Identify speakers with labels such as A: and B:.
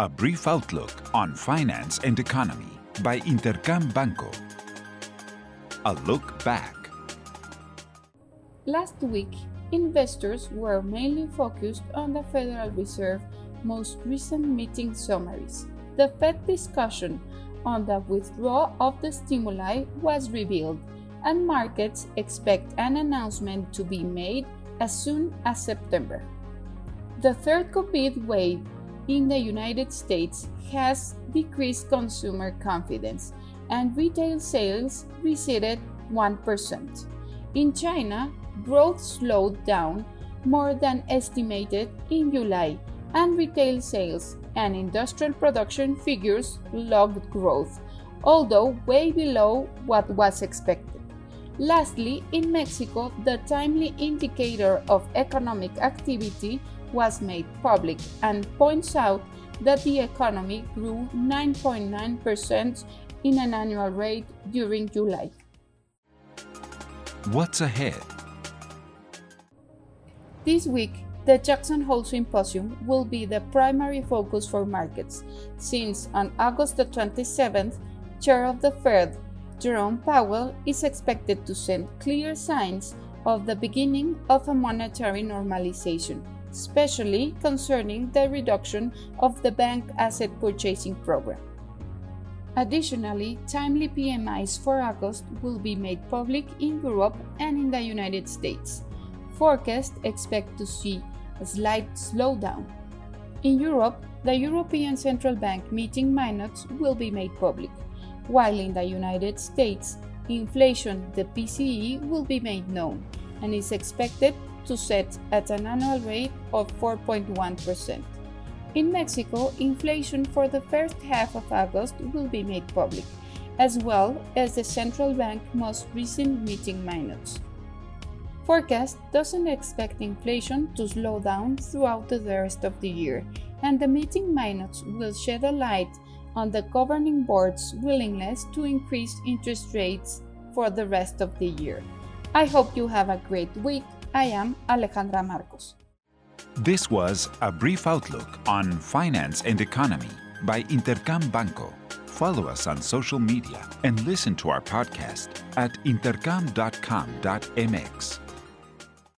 A: A brief outlook on finance and economy by Intercam Banco. A look back.
B: Last week, investors were mainly focused on the Federal Reserve most recent meeting summaries. The Fed discussion on the withdrawal of the stimuli was revealed, and markets expect an announcement to be made as soon as September. The third COVID wave in the United States has decreased consumer confidence and retail sales receded 1%. In China, growth slowed down more than estimated in July, and retail sales and industrial production figures logged growth, although way below what was expected. Lastly, in Mexico, the timely indicator of economic activity was made public and points out that the economy grew 9.9% in an annual rate during July.
A: What's ahead?
B: This week, the Jackson Hole Symposium will be the primary focus for markets, since on August the 27th, Chair of the Fed, Jerome Powell, is expected to send clear signs of the beginning of a monetary normalization especially concerning the reduction of the bank asset purchasing program. Additionally, timely PMIs for August will be made public in Europe and in the United States. Forecasts expect to see a slight slowdown. In Europe, the European Central Bank meeting minutes will be made public, while in the United States, inflation, the PCE, will be made known and is expected to set at an annual rate of 4.1%. In Mexico, inflation for the first half of August will be made public, as well as the central bank most recent meeting minutes. Forecast doesn't expect inflation to slow down throughout the rest of the year, and the meeting minutes will shed a light on the governing board's willingness to increase interest rates for the rest of the year. I hope you have a great week I am Alejandra Marcos.
A: This was a brief outlook on finance and economy by Intercam Banco. Follow us on social media and listen to our podcast at intercam.com.mx.